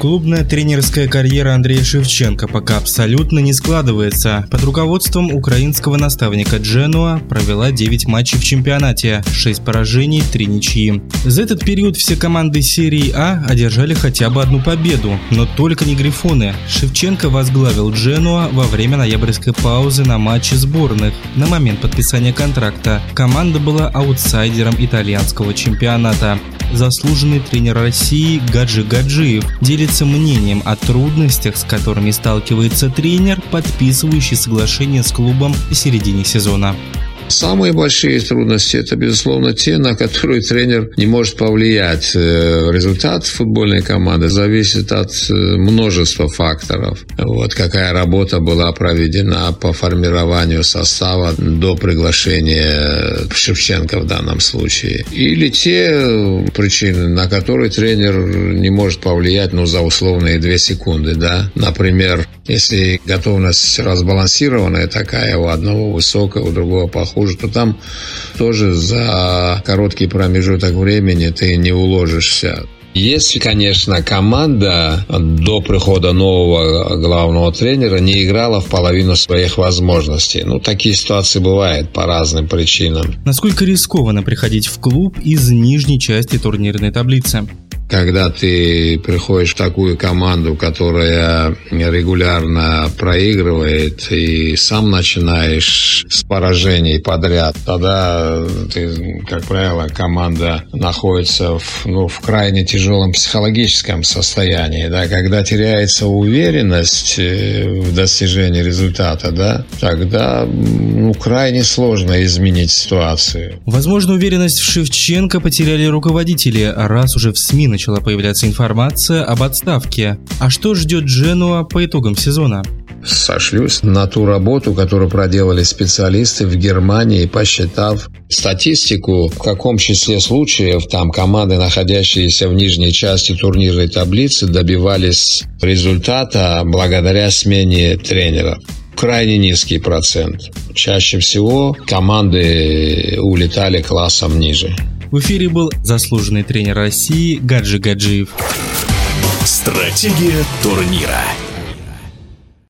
Клубная тренерская карьера Андрея Шевченко пока абсолютно не складывается. Под руководством украинского наставника Дженуа провела 9 матчей в чемпионате, 6 поражений, 3 ничьи. За этот период все команды серии А одержали хотя бы одну победу, но только не Грифоны. Шевченко возглавил Дженуа во время ноябрьской паузы на матче сборных. На момент подписания контракта команда была аутсайдером итальянского чемпионата заслуженный тренер России Гаджи Гаджиев делится мнением о трудностях, с которыми сталкивается тренер, подписывающий соглашение с клубом в середине сезона. Самые большие трудности – это, безусловно, те, на которые тренер не может повлиять. Э, результат футбольной команды зависит от э, множества факторов. Вот какая работа была проведена по формированию состава до приглашения Шевченко в данном случае. Или те причины, на которые тренер не может повлиять, ну, за условные две секунды, да. Например, если готовность разбалансированная такая, у одного высокая, у другого похуже, то там тоже за короткий промежуток времени ты не уложишься. Если, конечно, команда до прихода нового главного тренера не играла в половину своих возможностей. Ну, такие ситуации бывают по разным причинам. Насколько рискованно приходить в клуб из нижней части турнирной таблицы? Когда ты приходишь в такую команду, которая регулярно проигрывает, и сам начинаешь с поражений подряд, тогда ты, как правило, команда находится в, ну, в крайне тяжелом психологическом состоянии, да, когда теряется уверенность э, в достижении результата, да, тогда ну, крайне сложно изменить ситуацию. Возможно, уверенность в Шевченко потеряли руководители, раз уже в СМИ начала появляться информация об отставке. А что ждет Дженуа по итогам сезона? сошлюсь на ту работу, которую проделали специалисты в Германии, посчитав статистику, в каком числе случаев там команды, находящиеся в нижней части турнирной таблицы, добивались результата благодаря смене тренера крайне низкий процент. Чаще всего команды улетали классом ниже. В эфире был заслуженный тренер России Гаджи Гаджиев. Стратегия турнира.